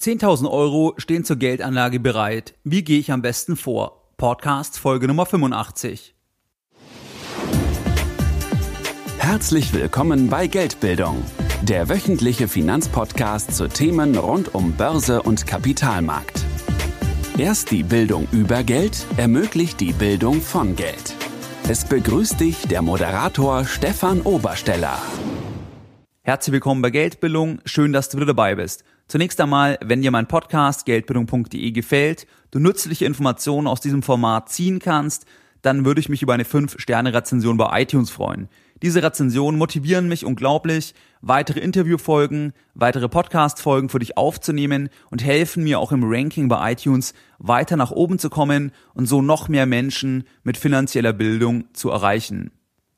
10.000 Euro stehen zur Geldanlage bereit. Wie gehe ich am besten vor? Podcast Folge Nummer 85. Herzlich willkommen bei Geldbildung, der wöchentliche Finanzpodcast zu Themen rund um Börse und Kapitalmarkt. Erst die Bildung über Geld ermöglicht die Bildung von Geld. Es begrüßt dich der Moderator Stefan Obersteller. Herzlich willkommen bei Geldbildung. Schön, dass du wieder dabei bist. Zunächst einmal, wenn dir mein Podcast geldbildung.de gefällt, du nützliche Informationen aus diesem Format ziehen kannst, dann würde ich mich über eine 5-Sterne-Rezension bei iTunes freuen. Diese Rezensionen motivieren mich unglaublich, weitere Interviewfolgen, weitere Podcast-Folgen für dich aufzunehmen und helfen mir auch im Ranking bei iTunes weiter nach oben zu kommen und so noch mehr Menschen mit finanzieller Bildung zu erreichen.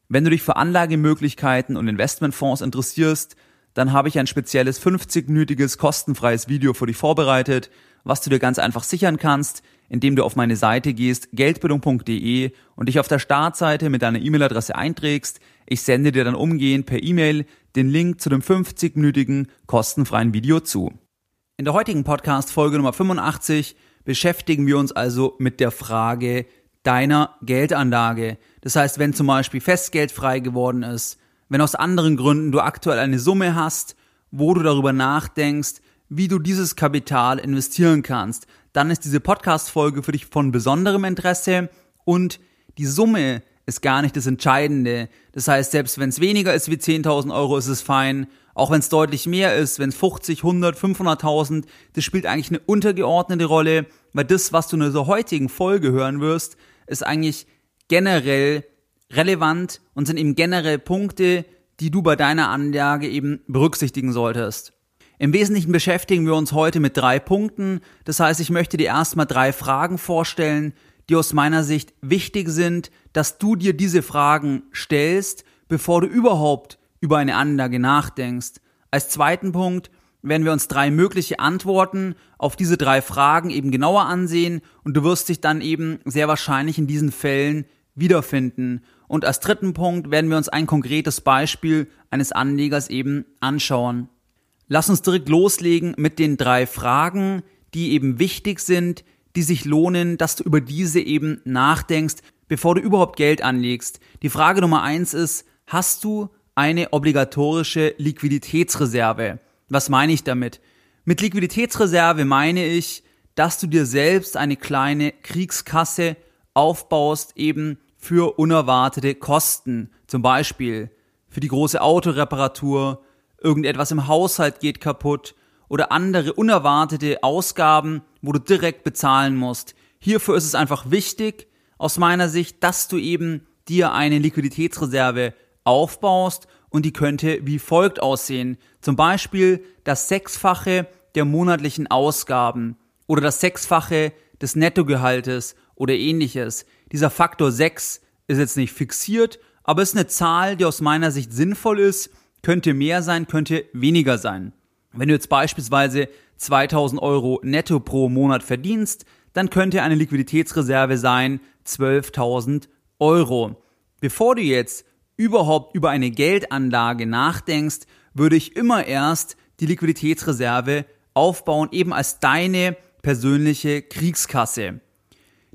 Wenn du dich für Anlagemöglichkeiten und Investmentfonds interessierst, dann habe ich ein spezielles 50-minütiges kostenfreies Video für dich vorbereitet, was du dir ganz einfach sichern kannst, indem du auf meine Seite gehst, geldbildung.de und dich auf der Startseite mit deiner E-Mail-Adresse einträgst. Ich sende dir dann umgehend per E-Mail den Link zu dem 50-minütigen kostenfreien Video zu. In der heutigen Podcast Folge Nummer 85 beschäftigen wir uns also mit der Frage, deiner Geldanlage. Das heißt, wenn zum Beispiel Festgeld frei geworden ist, wenn aus anderen Gründen du aktuell eine Summe hast, wo du darüber nachdenkst, wie du dieses Kapital investieren kannst, dann ist diese Podcast-Folge für dich von besonderem Interesse und die Summe ist gar nicht das Entscheidende. Das heißt, selbst wenn es weniger ist wie 10.000 Euro, ist es fein. Auch wenn es deutlich mehr ist, wenn es 50, 100, 500.000, das spielt eigentlich eine untergeordnete Rolle, weil das, was du in dieser heutigen Folge hören wirst, ist eigentlich generell relevant und sind eben generell Punkte, die du bei deiner Anlage eben berücksichtigen solltest. Im Wesentlichen beschäftigen wir uns heute mit drei Punkten. Das heißt, ich möchte dir erstmal drei Fragen vorstellen, die aus meiner Sicht wichtig sind, dass du dir diese Fragen stellst, bevor du überhaupt über eine Anlage nachdenkst. Als zweiten Punkt werden wir uns drei mögliche Antworten auf diese drei Fragen eben genauer ansehen und du wirst dich dann eben sehr wahrscheinlich in diesen Fällen wiederfinden. Und als dritten Punkt werden wir uns ein konkretes Beispiel eines Anlegers eben anschauen. Lass uns direkt loslegen mit den drei Fragen, die eben wichtig sind, die sich lohnen, dass du über diese eben nachdenkst, bevor du überhaupt Geld anlegst. Die Frage Nummer eins ist, hast du eine obligatorische Liquiditätsreserve? Was meine ich damit? Mit Liquiditätsreserve meine ich, dass du dir selbst eine kleine Kriegskasse aufbaust, eben für unerwartete Kosten. Zum Beispiel für die große Autoreparatur, irgendetwas im Haushalt geht kaputt oder andere unerwartete Ausgaben, wo du direkt bezahlen musst. Hierfür ist es einfach wichtig, aus meiner Sicht, dass du eben dir eine Liquiditätsreserve aufbaust und die könnte wie folgt aussehen. Zum Beispiel das Sechsfache der monatlichen Ausgaben oder das Sechsfache des Nettogehaltes oder ähnliches. Dieser Faktor 6 ist jetzt nicht fixiert, aber ist eine Zahl, die aus meiner Sicht sinnvoll ist, könnte mehr sein, könnte weniger sein. Wenn du jetzt beispielsweise 2000 Euro netto pro Monat verdienst, dann könnte eine Liquiditätsreserve sein 12.000 Euro. Bevor du jetzt überhaupt über eine Geldanlage nachdenkst, würde ich immer erst die Liquiditätsreserve aufbauen, eben als deine persönliche Kriegskasse.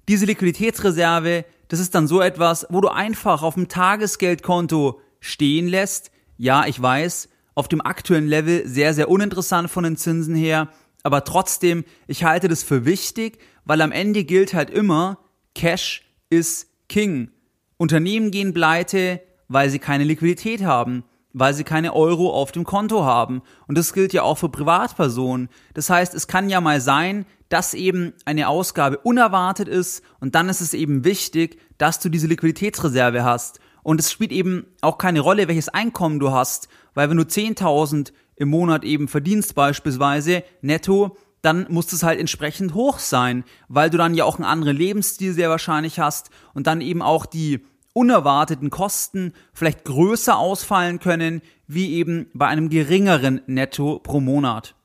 Diese Liquiditätsreserve, das ist dann so etwas, wo du einfach auf dem Tagesgeldkonto stehen lässt. Ja, ich weiß, auf dem aktuellen Level sehr, sehr uninteressant von den Zinsen her, aber trotzdem, ich halte das für wichtig, weil am Ende gilt halt immer, Cash ist King. Unternehmen gehen pleite, weil sie keine Liquidität haben, weil sie keine Euro auf dem Konto haben. Und das gilt ja auch für Privatpersonen. Das heißt, es kann ja mal sein, dass eben eine Ausgabe unerwartet ist und dann ist es eben wichtig, dass du diese Liquiditätsreserve hast. Und es spielt eben auch keine Rolle, welches Einkommen du hast, weil wenn du 10.000 im Monat eben verdienst beispielsweise netto, dann muss es halt entsprechend hoch sein, weil du dann ja auch einen anderen Lebensstil sehr wahrscheinlich hast und dann eben auch die unerwarteten Kosten vielleicht größer ausfallen können, wie eben bei einem geringeren Netto pro Monat.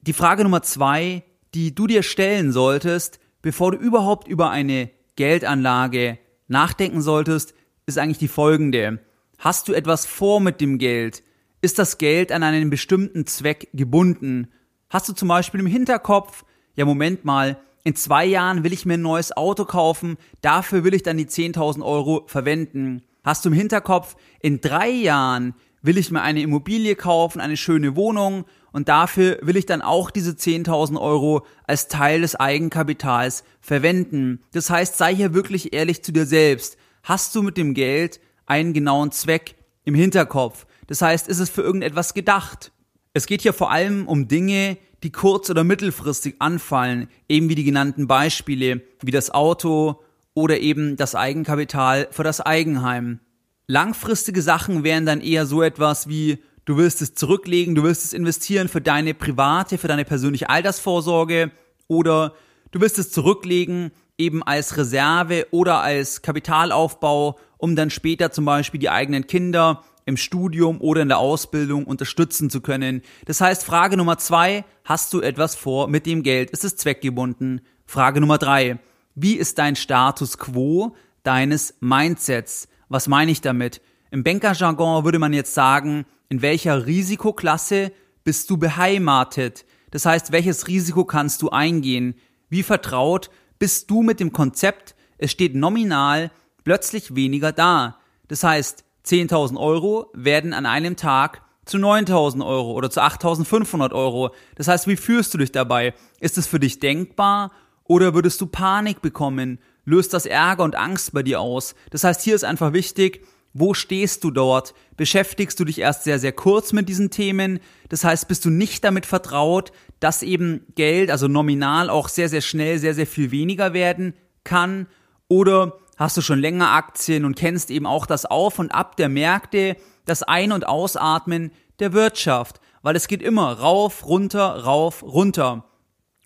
Die Frage Nummer zwei, die du dir stellen solltest, bevor du überhaupt über eine Geldanlage nachdenken solltest, ist eigentlich die folgende. Hast du etwas vor mit dem Geld? Ist das Geld an einen bestimmten Zweck gebunden? Hast du zum Beispiel im Hinterkopf, ja Moment mal, in zwei Jahren will ich mir ein neues Auto kaufen, dafür will ich dann die 10.000 Euro verwenden. Hast du im Hinterkopf, in drei Jahren will ich mir eine Immobilie kaufen, eine schöne Wohnung und dafür will ich dann auch diese 10.000 Euro als Teil des Eigenkapitals verwenden. Das heißt, sei hier wirklich ehrlich zu dir selbst. Hast du mit dem Geld einen genauen Zweck im Hinterkopf? Das heißt, ist es für irgendetwas gedacht? Es geht hier vor allem um Dinge, die kurz- oder mittelfristig anfallen, eben wie die genannten Beispiele, wie das Auto oder eben das Eigenkapital für das Eigenheim. Langfristige Sachen wären dann eher so etwas wie, du willst es zurücklegen, du willst es investieren für deine private, für deine persönliche Altersvorsorge oder du willst es zurücklegen eben als Reserve oder als Kapitalaufbau, um dann später zum Beispiel die eigenen Kinder im Studium oder in der Ausbildung unterstützen zu können. Das heißt, Frage Nummer zwei, hast du etwas vor mit dem Geld? Ist es zweckgebunden? Frage Nummer drei, wie ist dein Status quo deines Mindsets? Was meine ich damit? Im Bankerjargon würde man jetzt sagen, in welcher Risikoklasse bist du beheimatet? Das heißt, welches Risiko kannst du eingehen? Wie vertraut bist du mit dem Konzept, es steht nominal plötzlich weniger da? Das heißt, 10.000 Euro werden an einem Tag zu 9.000 Euro oder zu 8.500 Euro. Das heißt, wie fühlst du dich dabei? Ist es für dich denkbar oder würdest du Panik bekommen? Löst das Ärger und Angst bei dir aus? Das heißt, hier ist einfach wichtig, wo stehst du dort? Beschäftigst du dich erst sehr, sehr kurz mit diesen Themen? Das heißt, bist du nicht damit vertraut, dass eben Geld, also nominal auch sehr, sehr schnell sehr, sehr viel weniger werden kann? Oder hast du schon länger Aktien und kennst eben auch das Auf und Ab der Märkte, das Ein- und Ausatmen der Wirtschaft, weil es geht immer rauf, runter, rauf, runter.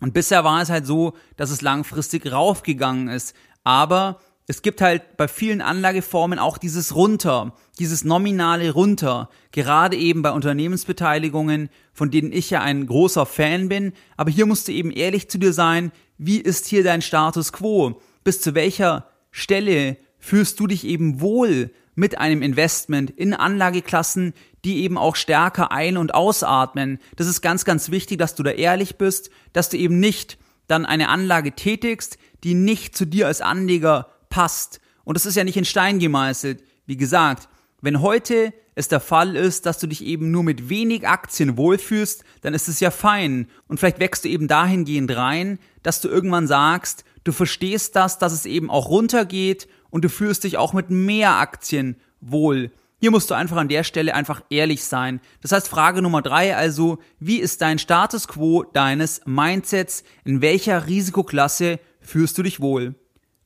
Und bisher war es halt so, dass es langfristig raufgegangen ist. Aber es gibt halt bei vielen Anlageformen auch dieses runter, dieses nominale runter, gerade eben bei Unternehmensbeteiligungen, von denen ich ja ein großer Fan bin. Aber hier musst du eben ehrlich zu dir sein, wie ist hier dein Status quo? Bis zu welcher Stelle fühlst du dich eben wohl mit einem Investment in Anlageklassen, die eben auch stärker ein- und ausatmen. Das ist ganz, ganz wichtig, dass du da ehrlich bist, dass du eben nicht dann eine Anlage tätigst, die nicht zu dir als Anleger passt. Und das ist ja nicht in Stein gemeißelt. Wie gesagt, wenn heute es der Fall ist, dass du dich eben nur mit wenig Aktien wohlfühlst, dann ist es ja fein. Und vielleicht wächst du eben dahingehend rein, dass du irgendwann sagst, du verstehst das, dass es eben auch runtergeht und du fühlst dich auch mit mehr Aktien wohl. Hier musst du einfach an der Stelle einfach ehrlich sein. Das heißt, Frage Nummer drei also, wie ist dein Status quo deines Mindsets? In welcher Risikoklasse fühlst du dich wohl?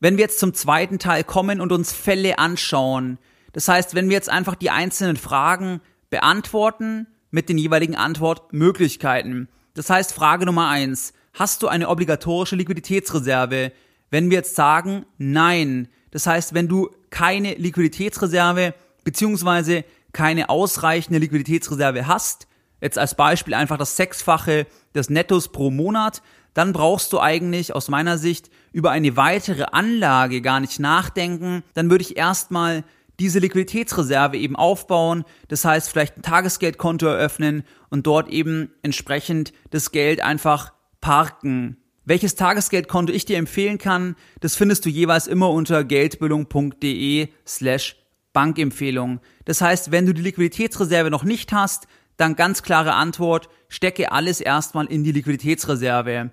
Wenn wir jetzt zum zweiten Teil kommen und uns Fälle anschauen, das heißt, wenn wir jetzt einfach die einzelnen Fragen beantworten mit den jeweiligen Antwortmöglichkeiten. Das heißt, Frage Nummer eins, hast du eine obligatorische Liquiditätsreserve? Wenn wir jetzt sagen, nein, das heißt, wenn du keine Liquiditätsreserve beziehungsweise keine ausreichende Liquiditätsreserve hast, jetzt als Beispiel einfach das Sechsfache des Nettos pro Monat, dann brauchst du eigentlich aus meiner Sicht über eine weitere Anlage gar nicht nachdenken. Dann würde ich erstmal diese Liquiditätsreserve eben aufbauen. Das heißt, vielleicht ein Tagesgeldkonto eröffnen und dort eben entsprechend das Geld einfach parken. Welches Tagesgeldkonto ich dir empfehlen kann, das findest du jeweils immer unter geldbildung.de slash Bankempfehlung. Das heißt, wenn du die Liquiditätsreserve noch nicht hast, dann ganz klare Antwort, stecke alles erstmal in die Liquiditätsreserve.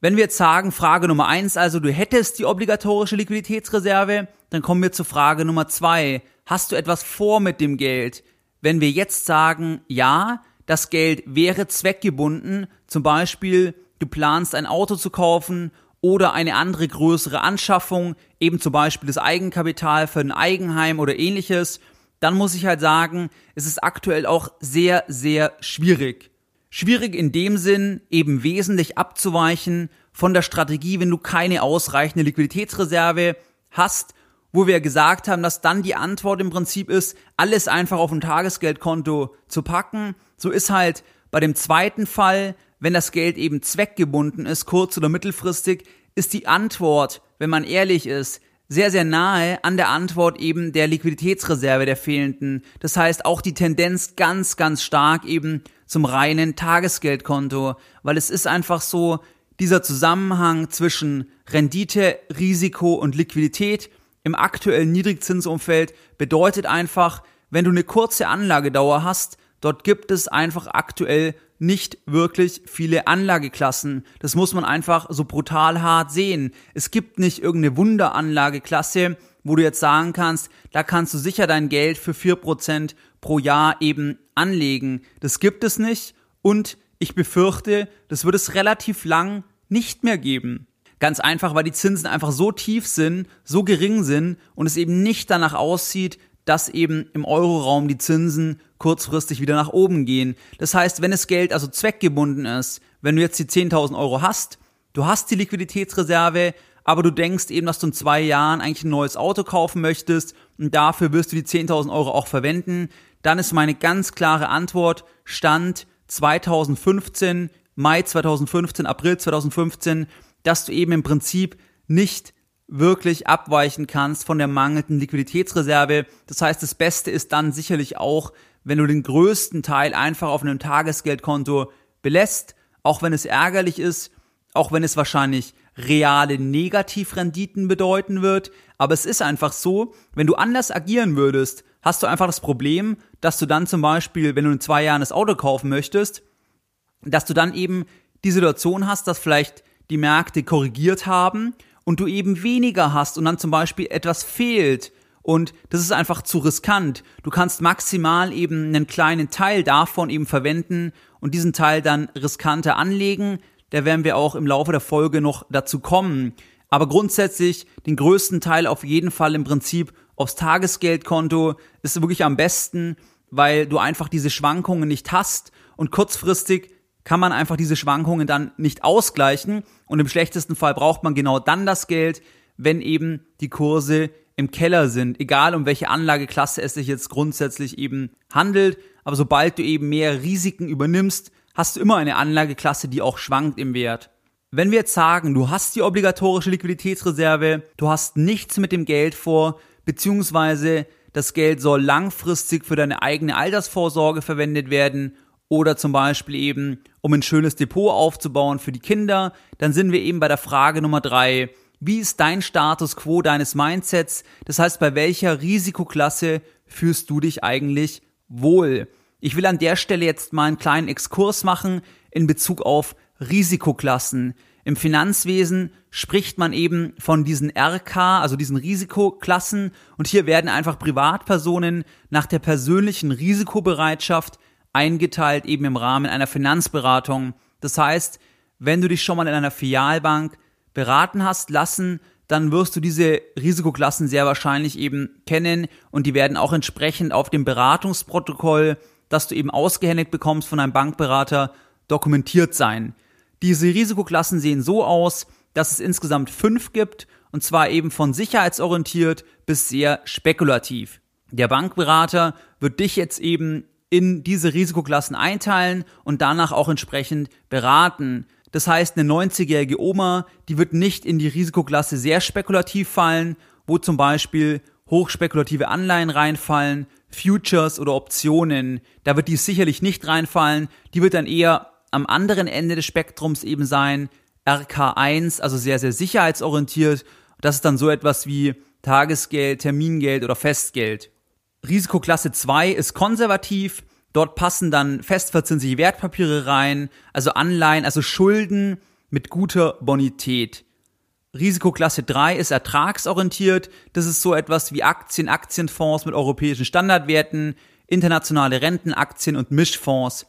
Wenn wir jetzt sagen, Frage Nummer eins, also du hättest die obligatorische Liquiditätsreserve, dann kommen wir zur Frage Nummer zwei. Hast du etwas vor mit dem Geld? Wenn wir jetzt sagen, ja, das Geld wäre zweckgebunden, zum Beispiel du planst ein Auto zu kaufen oder eine andere größere Anschaffung, eben zum Beispiel das Eigenkapital für ein Eigenheim oder ähnliches, dann muss ich halt sagen, es ist aktuell auch sehr, sehr schwierig. Schwierig in dem Sinn, eben wesentlich abzuweichen von der Strategie, wenn du keine ausreichende Liquiditätsreserve hast, wo wir gesagt haben, dass dann die Antwort im Prinzip ist, alles einfach auf ein Tagesgeldkonto zu packen. So ist halt bei dem zweiten Fall, wenn das Geld eben zweckgebunden ist, kurz- oder mittelfristig, ist die Antwort, wenn man ehrlich ist, sehr, sehr nahe an der Antwort eben der Liquiditätsreserve der fehlenden. Das heißt auch die Tendenz ganz, ganz stark eben zum reinen Tagesgeldkonto, weil es ist einfach so, dieser Zusammenhang zwischen Rendite, Risiko und Liquidität im aktuellen Niedrigzinsumfeld bedeutet einfach, wenn du eine kurze Anlagedauer hast, dort gibt es einfach aktuell nicht wirklich viele Anlageklassen. Das muss man einfach so brutal hart sehen. Es gibt nicht irgendeine Wunderanlageklasse, wo du jetzt sagen kannst, da kannst du sicher dein Geld für vier Prozent pro Jahr eben anlegen. Das gibt es nicht und ich befürchte, das wird es relativ lang nicht mehr geben. Ganz einfach, weil die Zinsen einfach so tief sind, so gering sind und es eben nicht danach aussieht, dass eben im Euroraum die Zinsen kurzfristig wieder nach oben gehen. Das heißt, wenn das Geld also zweckgebunden ist, wenn du jetzt die 10.000 Euro hast, du hast die Liquiditätsreserve, aber du denkst eben, dass du in zwei Jahren eigentlich ein neues Auto kaufen möchtest und dafür wirst du die 10.000 Euro auch verwenden, dann ist meine ganz klare Antwort Stand 2015, Mai 2015, April 2015, dass du eben im Prinzip nicht wirklich abweichen kannst von der mangelnden Liquiditätsreserve. Das heißt, das Beste ist dann sicherlich auch, wenn du den größten Teil einfach auf einem Tagesgeldkonto belässt, auch wenn es ärgerlich ist, auch wenn es wahrscheinlich reale Negativrenditen bedeuten wird. Aber es ist einfach so, wenn du anders agieren würdest, hast du einfach das Problem, dass du dann zum Beispiel, wenn du in zwei Jahren das Auto kaufen möchtest, dass du dann eben die Situation hast, dass vielleicht die Märkte korrigiert haben und du eben weniger hast und dann zum Beispiel etwas fehlt und das ist einfach zu riskant. Du kannst maximal eben einen kleinen Teil davon eben verwenden und diesen Teil dann riskanter anlegen. Da werden wir auch im Laufe der Folge noch dazu kommen. Aber grundsätzlich den größten Teil auf jeden Fall im Prinzip aufs Tagesgeldkonto ist wirklich am besten, weil du einfach diese Schwankungen nicht hast und kurzfristig kann man einfach diese Schwankungen dann nicht ausgleichen. Und im schlechtesten Fall braucht man genau dann das Geld, wenn eben die Kurse im Keller sind, egal um welche Anlageklasse es sich jetzt grundsätzlich eben handelt, aber sobald du eben mehr Risiken übernimmst, hast du immer eine Anlageklasse, die auch schwankt im Wert. Wenn wir jetzt sagen, du hast die obligatorische Liquiditätsreserve, du hast nichts mit dem Geld vor, beziehungsweise das Geld soll langfristig für deine eigene Altersvorsorge verwendet werden oder zum Beispiel eben, um ein schönes Depot aufzubauen für die Kinder, dann sind wir eben bei der Frage Nummer drei. Wie ist dein Status quo deines Mindsets? Das heißt, bei welcher Risikoklasse fühlst du dich eigentlich wohl? Ich will an der Stelle jetzt mal einen kleinen Exkurs machen in Bezug auf Risikoklassen. Im Finanzwesen spricht man eben von diesen RK, also diesen Risikoklassen, und hier werden einfach Privatpersonen nach der persönlichen Risikobereitschaft eingeteilt eben im Rahmen einer Finanzberatung. Das heißt, wenn du dich schon mal in einer Filialbank beraten hast lassen, dann wirst du diese Risikoklassen sehr wahrscheinlich eben kennen und die werden auch entsprechend auf dem Beratungsprotokoll, das du eben ausgehändigt bekommst von einem Bankberater, dokumentiert sein. Diese Risikoklassen sehen so aus, dass es insgesamt fünf gibt und zwar eben von sicherheitsorientiert bis sehr spekulativ. Der Bankberater wird dich jetzt eben in diese Risikoklassen einteilen und danach auch entsprechend beraten. Das heißt, eine 90-jährige Oma, die wird nicht in die Risikoklasse sehr spekulativ fallen, wo zum Beispiel hochspekulative Anleihen reinfallen, Futures oder Optionen. Da wird die sicherlich nicht reinfallen. Die wird dann eher am anderen Ende des Spektrums eben sein. RK1, also sehr, sehr sicherheitsorientiert. Das ist dann so etwas wie Tagesgeld, Termingeld oder Festgeld. Risikoklasse 2 ist konservativ. Dort passen dann festverzinsliche Wertpapiere rein, also Anleihen, also Schulden mit guter Bonität. Risikoklasse 3 ist ertragsorientiert. Das ist so etwas wie Aktien, Aktienfonds mit europäischen Standardwerten, internationale Rentenaktien und Mischfonds.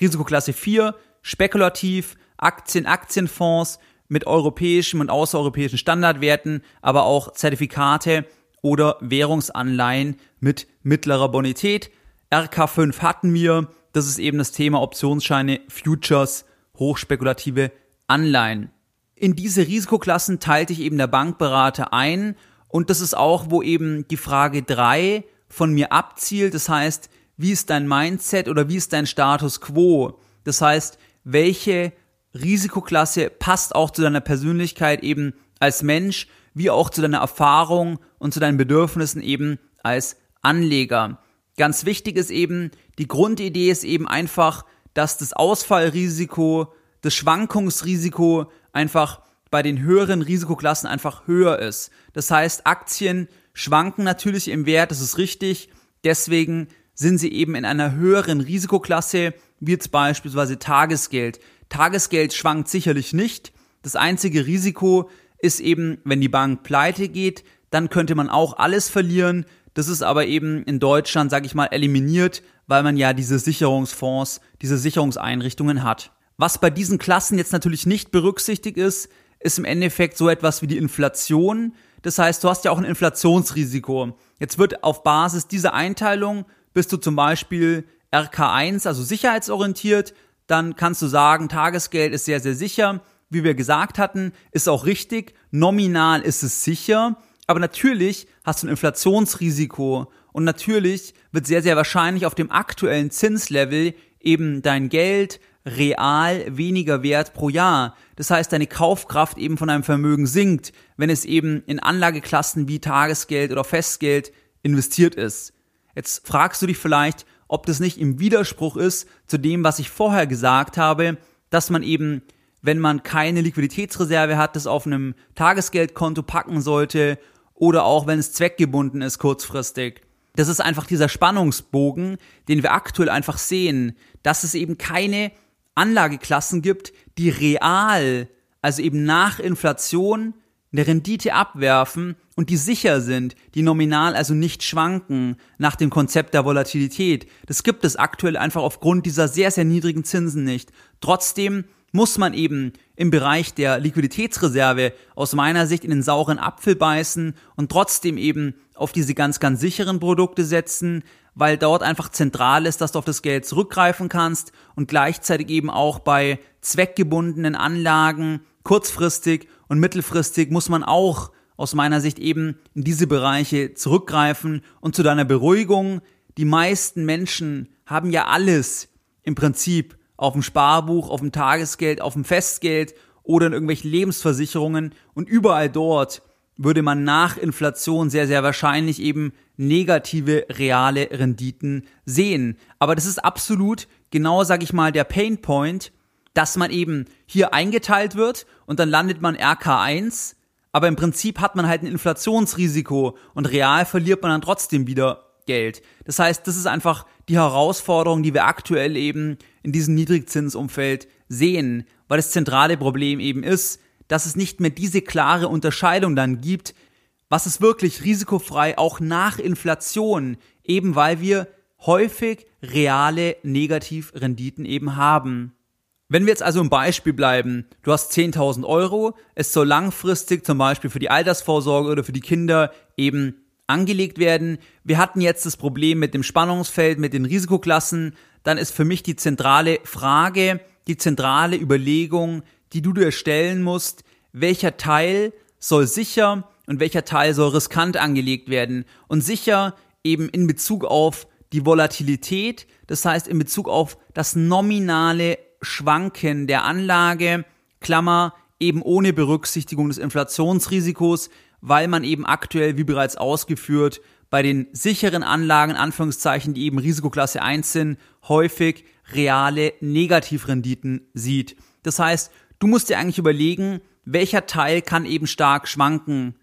Risikoklasse 4 spekulativ, Aktien, Aktienfonds mit europäischen und außereuropäischen Standardwerten, aber auch Zertifikate oder Währungsanleihen mit mittlerer Bonität. RK5 hatten wir. Das ist eben das Thema Optionsscheine, Futures, hochspekulative Anleihen. In diese Risikoklassen teilte ich eben der Bankberater ein und das ist auch, wo eben die Frage drei von mir abzielt. Das heißt, wie ist dein Mindset oder wie ist dein Status quo? Das heißt, welche Risikoklasse passt auch zu deiner Persönlichkeit eben als Mensch, wie auch zu deiner Erfahrung und zu deinen Bedürfnissen eben als Anleger. Ganz wichtig ist eben, die Grundidee ist eben einfach, dass das Ausfallrisiko, das Schwankungsrisiko einfach bei den höheren Risikoklassen einfach höher ist. Das heißt, Aktien schwanken natürlich im Wert, das ist richtig. Deswegen sind sie eben in einer höheren Risikoklasse, wie jetzt beispielsweise Tagesgeld. Tagesgeld schwankt sicherlich nicht. Das einzige Risiko ist eben, wenn die Bank pleite geht, dann könnte man auch alles verlieren. Das ist aber eben in Deutschland, sage ich mal, eliminiert, weil man ja diese Sicherungsfonds, diese Sicherungseinrichtungen hat. Was bei diesen Klassen jetzt natürlich nicht berücksichtigt ist, ist im Endeffekt so etwas wie die Inflation. Das heißt, du hast ja auch ein Inflationsrisiko. Jetzt wird auf Basis dieser Einteilung bist du zum Beispiel RK1, also sicherheitsorientiert, dann kannst du sagen, Tagesgeld ist sehr, sehr sicher. Wie wir gesagt hatten, ist auch richtig. Nominal ist es sicher. Aber natürlich hast du ein Inflationsrisiko. Und natürlich wird sehr, sehr wahrscheinlich auf dem aktuellen Zinslevel eben dein Geld real weniger wert pro Jahr. Das heißt, deine Kaufkraft eben von deinem Vermögen sinkt, wenn es eben in Anlageklassen wie Tagesgeld oder Festgeld investiert ist. Jetzt fragst du dich vielleicht, ob das nicht im Widerspruch ist zu dem, was ich vorher gesagt habe, dass man eben, wenn man keine Liquiditätsreserve hat, das auf einem Tagesgeldkonto packen sollte oder auch wenn es zweckgebunden ist kurzfristig. Das ist einfach dieser Spannungsbogen, den wir aktuell einfach sehen, dass es eben keine Anlageklassen gibt, die real, also eben nach Inflation, eine Rendite abwerfen und die sicher sind, die nominal also nicht schwanken nach dem Konzept der Volatilität. Das gibt es aktuell einfach aufgrund dieser sehr, sehr niedrigen Zinsen nicht. Trotzdem muss man eben im Bereich der Liquiditätsreserve aus meiner Sicht in den sauren Apfel beißen und trotzdem eben auf diese ganz, ganz sicheren Produkte setzen, weil dort einfach zentral ist, dass du auf das Geld zurückgreifen kannst und gleichzeitig eben auch bei zweckgebundenen Anlagen kurzfristig und mittelfristig muss man auch aus meiner Sicht eben in diese Bereiche zurückgreifen und zu deiner Beruhigung, die meisten Menschen haben ja alles im Prinzip auf dem Sparbuch, auf dem Tagesgeld, auf dem Festgeld oder in irgendwelchen Lebensversicherungen und überall dort würde man nach Inflation sehr, sehr wahrscheinlich eben negative reale Renditen sehen. Aber das ist absolut genau, sag ich mal, der Pain Point, dass man eben hier eingeteilt wird und dann landet man RK1, aber im Prinzip hat man halt ein Inflationsrisiko und real verliert man dann trotzdem wieder Geld. Das heißt, das ist einfach die Herausforderung, die wir aktuell eben in diesem Niedrigzinsumfeld sehen, weil das zentrale Problem eben ist, dass es nicht mehr diese klare Unterscheidung dann gibt, was ist wirklich risikofrei auch nach Inflation, eben weil wir häufig reale Negativrenditen eben haben. Wenn wir jetzt also im Beispiel bleiben, du hast 10.000 Euro, es soll langfristig zum Beispiel für die Altersvorsorge oder für die Kinder eben angelegt werden. Wir hatten jetzt das Problem mit dem Spannungsfeld, mit den Risikoklassen. Dann ist für mich die zentrale Frage, die zentrale Überlegung, die du dir stellen musst, welcher Teil soll sicher und welcher Teil soll riskant angelegt werden. Und sicher eben in Bezug auf die Volatilität, das heißt in Bezug auf das nominale Schwanken der Anlage, Klammer, eben ohne Berücksichtigung des Inflationsrisikos, weil man eben aktuell, wie bereits ausgeführt, bei den sicheren Anlagen, Anführungszeichen, die eben Risikoklasse 1 sind, häufig reale Negativrenditen sieht. Das heißt, du musst dir eigentlich überlegen, welcher Teil kann eben stark schwanken.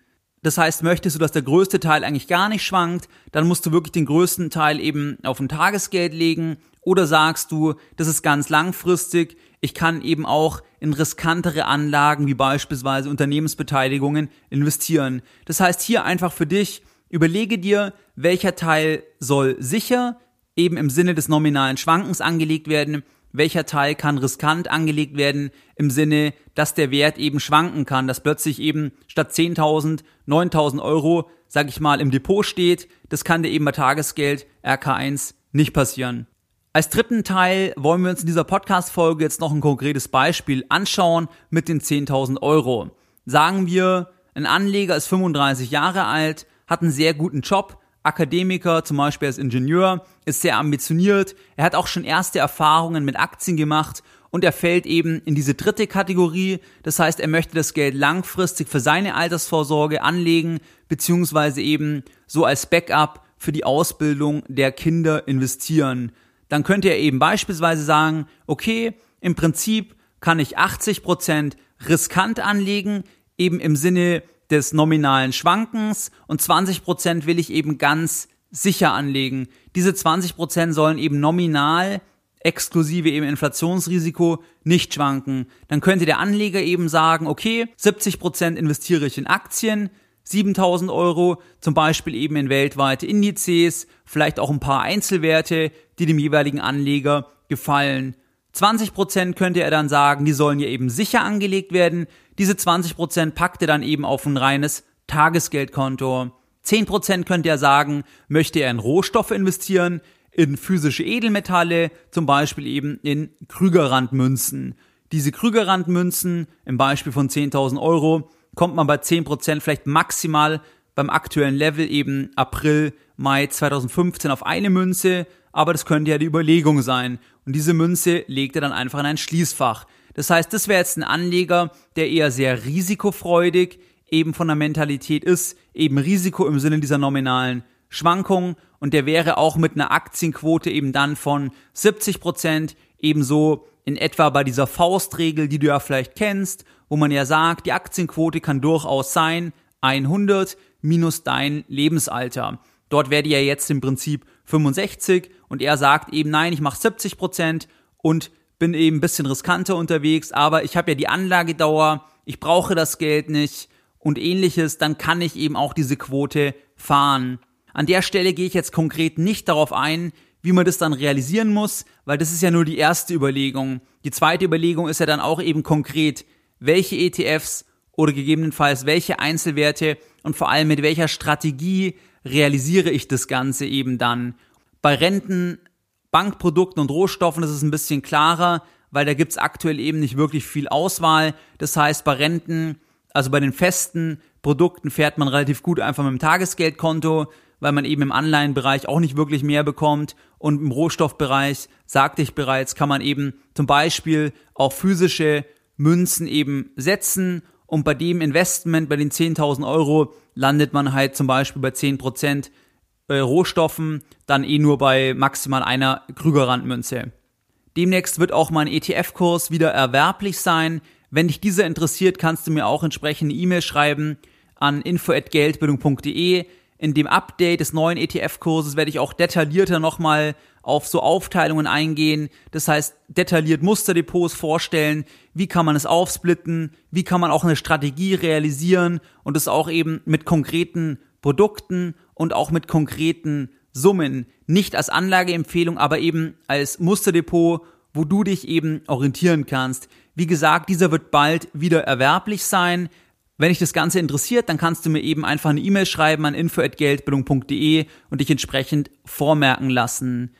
Das heißt, möchtest du, dass der größte Teil eigentlich gar nicht schwankt, dann musst du wirklich den größten Teil eben auf ein Tagesgeld legen oder sagst du, das ist ganz langfristig, ich kann eben auch in riskantere Anlagen wie beispielsweise Unternehmensbeteiligungen investieren. Das heißt hier einfach für dich, überlege dir, welcher Teil soll sicher eben im Sinne des nominalen Schwankens angelegt werden, welcher Teil kann riskant angelegt werden im Sinne, dass der Wert eben schwanken kann, dass plötzlich eben statt 10.000 9.000 Euro, sag ich mal, im Depot steht. Das kann dir eben bei Tagesgeld RK1 nicht passieren. Als dritten Teil wollen wir uns in dieser Podcast-Folge jetzt noch ein konkretes Beispiel anschauen mit den 10.000 Euro. Sagen wir, ein Anleger ist 35 Jahre alt, hat einen sehr guten Job, Akademiker, zum Beispiel als Ingenieur, ist sehr ambitioniert, er hat auch schon erste Erfahrungen mit Aktien gemacht und er fällt eben in diese dritte Kategorie. Das heißt, er möchte das Geld langfristig für seine Altersvorsorge anlegen, beziehungsweise eben so als Backup für die Ausbildung der Kinder investieren. Dann könnte er eben beispielsweise sagen, okay, im Prinzip kann ich 80 Prozent riskant anlegen, eben im Sinne des nominalen Schwankens und 20 Prozent will ich eben ganz sicher anlegen. Diese 20 Prozent sollen eben nominal exklusive eben Inflationsrisiko nicht schwanken. Dann könnte der Anleger eben sagen, okay, 70 Prozent investiere ich in Aktien, 7000 Euro, zum Beispiel eben in weltweite Indizes, vielleicht auch ein paar Einzelwerte, die dem jeweiligen Anleger gefallen. 20% könnte er dann sagen, die sollen ja eben sicher angelegt werden. Diese 20% packt er dann eben auf ein reines Tagesgeldkonto. 10% könnte er sagen, möchte er in Rohstoffe investieren, in physische Edelmetalle, zum Beispiel eben in Krügerrandmünzen. Diese Krügerrandmünzen, im Beispiel von 10.000 Euro, kommt man bei 10% vielleicht maximal beim aktuellen Level eben April, Mai 2015 auf eine Münze, aber das könnte ja die Überlegung sein. Und diese Münze legt er dann einfach in ein Schließfach. Das heißt, das wäre jetzt ein Anleger, der eher sehr risikofreudig eben von der Mentalität ist, eben Risiko im Sinne dieser nominalen Schwankungen und der wäre auch mit einer Aktienquote eben dann von 70 Prozent ebenso in etwa bei dieser Faustregel, die du ja vielleicht kennst, wo man ja sagt, die Aktienquote kann durchaus sein 100 minus dein Lebensalter. Dort wäre die ja jetzt im Prinzip 65 und er sagt eben, nein, ich mache 70 Prozent und bin eben ein bisschen riskanter unterwegs, aber ich habe ja die Anlagedauer, ich brauche das Geld nicht und ähnliches, dann kann ich eben auch diese Quote fahren. An der Stelle gehe ich jetzt konkret nicht darauf ein, wie man das dann realisieren muss, weil das ist ja nur die erste Überlegung. Die zweite Überlegung ist ja dann auch eben konkret, welche ETFs oder gegebenenfalls welche Einzelwerte und vor allem mit welcher Strategie realisiere ich das Ganze eben dann. Bei Renten, Bankprodukten und Rohstoffen ist es ein bisschen klarer, weil da gibt's aktuell eben nicht wirklich viel Auswahl. Das heißt, bei Renten, also bei den festen Produkten fährt man relativ gut einfach mit dem Tagesgeldkonto weil man eben im Anleihenbereich auch nicht wirklich mehr bekommt. Und im Rohstoffbereich, sagte ich bereits, kann man eben zum Beispiel auch physische Münzen eben setzen. Und bei dem Investment, bei den 10.000 Euro, landet man halt zum Beispiel bei 10% äh, Rohstoffen, dann eh nur bei maximal einer Krügerrandmünze. Demnächst wird auch mein ETF-Kurs wieder erwerblich sein. Wenn dich dieser interessiert, kannst du mir auch entsprechende E-Mail schreiben an info@geldbildung.de in dem Update des neuen ETF-Kurses werde ich auch detaillierter nochmal auf so Aufteilungen eingehen. Das heißt, detailliert Musterdepots vorstellen. Wie kann man es aufsplitten? Wie kann man auch eine Strategie realisieren? Und das auch eben mit konkreten Produkten und auch mit konkreten Summen. Nicht als Anlageempfehlung, aber eben als Musterdepot, wo du dich eben orientieren kannst. Wie gesagt, dieser wird bald wieder erwerblich sein. Wenn dich das Ganze interessiert, dann kannst du mir eben einfach eine E-Mail schreiben an info@geldbildung.de und dich entsprechend vormerken lassen.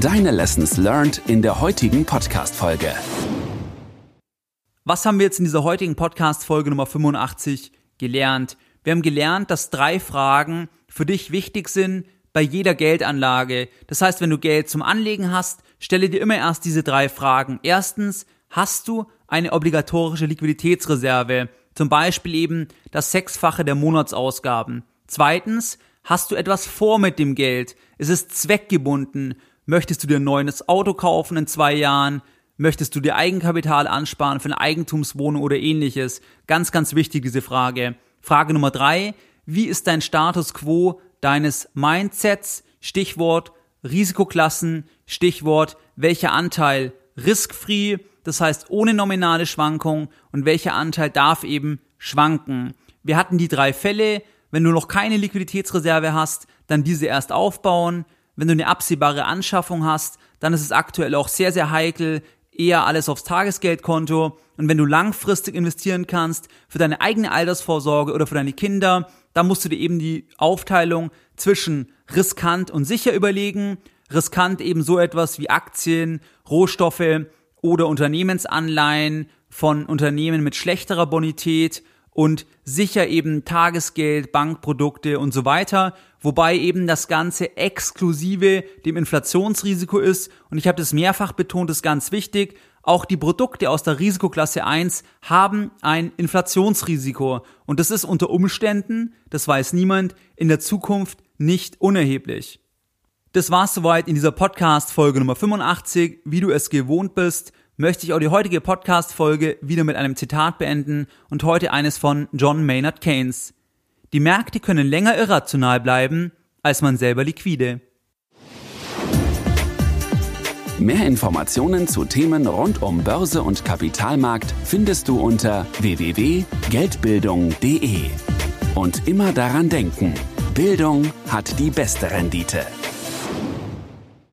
Deine Lessons learned in der heutigen Podcast Folge. Was haben wir jetzt in dieser heutigen Podcast Folge Nummer 85 gelernt? Wir haben gelernt, dass drei Fragen für dich wichtig sind bei jeder Geldanlage. Das heißt, wenn du Geld zum Anlegen hast, stelle dir immer erst diese drei Fragen. Erstens, hast du eine obligatorische Liquiditätsreserve, zum Beispiel eben das Sechsfache der Monatsausgaben. Zweitens, hast du etwas vor mit dem Geld? Es ist zweckgebunden. Möchtest du dir ein neues Auto kaufen in zwei Jahren? Möchtest du dir Eigenkapital ansparen für eine Eigentumswohnung oder ähnliches? Ganz, ganz wichtig diese Frage. Frage Nummer drei. Wie ist dein Status quo deines Mindsets? Stichwort Risikoklassen. Stichwort welcher Anteil risk-free das heißt ohne nominale Schwankung und welcher Anteil darf eben schwanken. Wir hatten die drei Fälle, wenn du noch keine Liquiditätsreserve hast, dann diese erst aufbauen. Wenn du eine absehbare Anschaffung hast, dann ist es aktuell auch sehr, sehr heikel, eher alles aufs Tagesgeldkonto. Und wenn du langfristig investieren kannst für deine eigene Altersvorsorge oder für deine Kinder, dann musst du dir eben die Aufteilung zwischen riskant und sicher überlegen. Riskant eben so etwas wie Aktien, Rohstoffe oder Unternehmensanleihen von Unternehmen mit schlechterer Bonität und sicher eben Tagesgeld, Bankprodukte und so weiter, wobei eben das Ganze exklusive dem Inflationsrisiko ist. Und ich habe das mehrfach betont, ist ganz wichtig. Auch die Produkte aus der Risikoklasse 1 haben ein Inflationsrisiko. Und das ist unter Umständen, das weiß niemand, in der Zukunft nicht unerheblich. Das war's soweit in dieser Podcast-Folge Nummer 85. Wie du es gewohnt bist, möchte ich auch die heutige Podcast-Folge wieder mit einem Zitat beenden und heute eines von John Maynard Keynes. Die Märkte können länger irrational bleiben, als man selber liquide. Mehr Informationen zu Themen rund um Börse und Kapitalmarkt findest du unter www.geldbildung.de. Und immer daran denken, Bildung hat die beste Rendite.